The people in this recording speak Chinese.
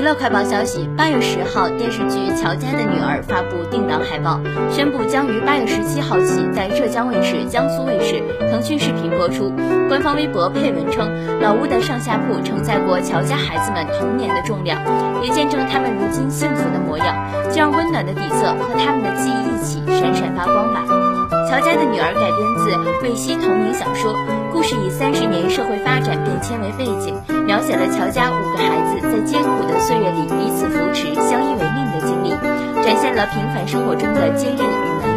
娱乐快报消息：八月十号，电视剧《乔家的女儿》发布定档海报，宣布将于八月十七号起在浙江卫视、江苏卫视、腾讯视频播出。官方微博配文称：“老屋的上下铺承载过乔家孩子们童年的重量，也见证他们如今幸福的模样。就让温暖的底色和他们的记忆一起闪闪发光吧。”《乔家的女儿》改编自魏西同名小说，故事以三十年社会发展变迁为背景，描写了乔家五个平凡生活中的坚韧与。